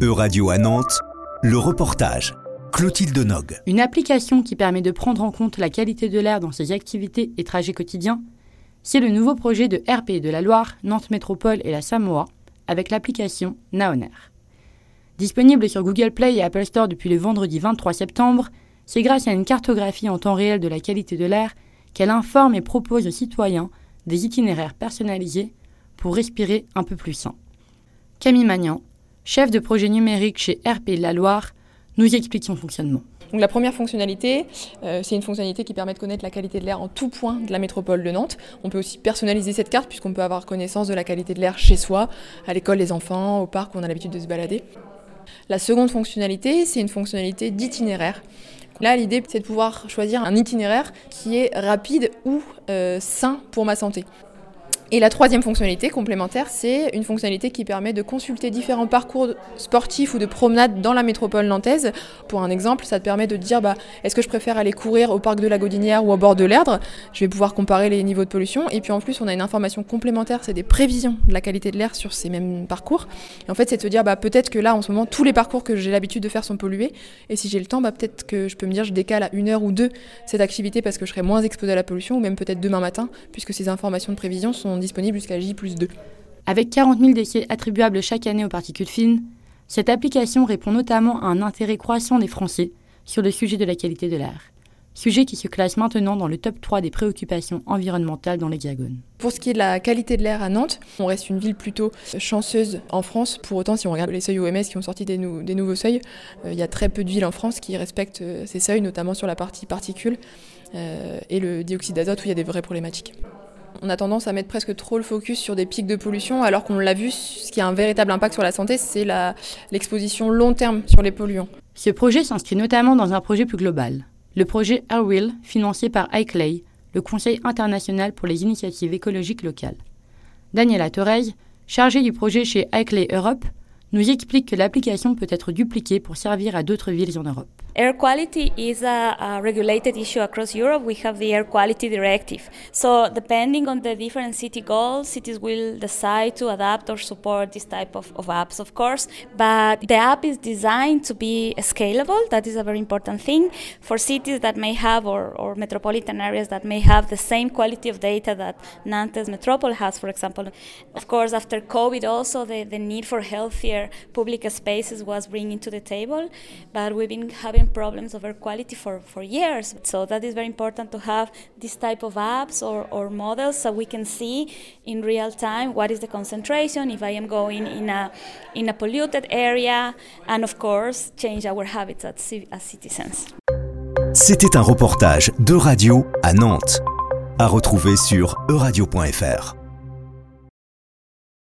E-Radio à Nantes, le reportage. Clotilde Nog. Une application qui permet de prendre en compte la qualité de l'air dans ses activités et trajets quotidiens, c'est le nouveau projet de RP de la Loire, Nantes Métropole et la Samoa avec l'application Naoner. Disponible sur Google Play et Apple Store depuis le vendredi 23 septembre, c'est grâce à une cartographie en temps réel de la qualité de l'air qu'elle informe et propose aux citoyens des itinéraires personnalisés pour respirer un peu plus sain. Camille Magnan, chef de projet numérique chez RP la Loire, nous explique son fonctionnement. La première fonctionnalité, euh, c'est une fonctionnalité qui permet de connaître la qualité de l'air en tout point de la métropole de Nantes. On peut aussi personnaliser cette carte puisqu'on peut avoir connaissance de la qualité de l'air chez soi, à l'école des enfants, au parc où on a l'habitude de se balader. La seconde fonctionnalité, c'est une fonctionnalité d'itinéraire. Là, l'idée, c'est de pouvoir choisir un itinéraire qui est rapide ou euh, sain pour ma santé. Et la troisième fonctionnalité complémentaire, c'est une fonctionnalité qui permet de consulter différents parcours sportifs ou de promenade dans la métropole nantaise. Pour un exemple, ça te permet de dire bah, est-ce que je préfère aller courir au parc de la Gaudinière ou au bord de l'Erdre? Je vais pouvoir comparer les niveaux de pollution. Et puis en plus, on a une information complémentaire, c'est des prévisions de la qualité de l'air sur ces mêmes parcours. Et en fait, c'est de se dire bah, peut-être que là, en ce moment, tous les parcours que j'ai l'habitude de faire sont pollués. Et si j'ai le temps, bah, peut-être que je peux me dire je décale à une heure ou deux cette activité parce que je serai moins exposé à la pollution, ou même peut-être demain matin, puisque ces informations de prévision sont disponible jusqu'à J 2. Avec 40 000 décès attribuables chaque année aux particules fines, cette application répond notamment à un intérêt croissant des Français sur le sujet de la qualité de l'air, sujet qui se classe maintenant dans le top 3 des préoccupations environnementales dans l'Hexagone. Pour ce qui est de la qualité de l'air à Nantes, on reste une ville plutôt chanceuse en France. Pour autant, si on regarde les seuils OMS qui ont sorti des, nouveaux seuils, euh, il y a très peu de villes en France qui respectent euh, ces seuils, notamment sur la partie particules euh, et le dioxyde d'azote où il y a des vraies problématiques on a tendance à mettre presque trop le focus sur des pics de pollution, alors qu'on l'a vu, ce qui a un véritable impact sur la santé, c'est l'exposition long terme sur les polluants. Ce projet s'inscrit notamment dans un projet plus global, le projet Airwill, financé par iClay, le Conseil international pour les initiatives écologiques locales. Daniela Torres, chargée du projet chez iClay Europe, nous explique que l'application peut être dupliquée pour servir à d'autres villes en Europe. Air quality is a, a, regulated issue across Europe. We have the air quality directive. So, depending on the different city goals, cities will decide to adapt or support this type of, of apps, of course. But the app is designed to be scalable. That is a very important thing for cities that may have, or, or metropolitan areas that may have the same quality of data that Nantes Metropole has, for example. Of course, after COVID, also the, the need for healthier public spaces was bringing to the table. But we've been having problems of air quality for, for years. So that is very important to have this type of apps or, or models so we can see in real time what is the concentration, if I am going in a, in a polluted area, and of course change our habits as, as citizens. C'était un reportage de radio à Nantes, à retrouver sur euradio.fr.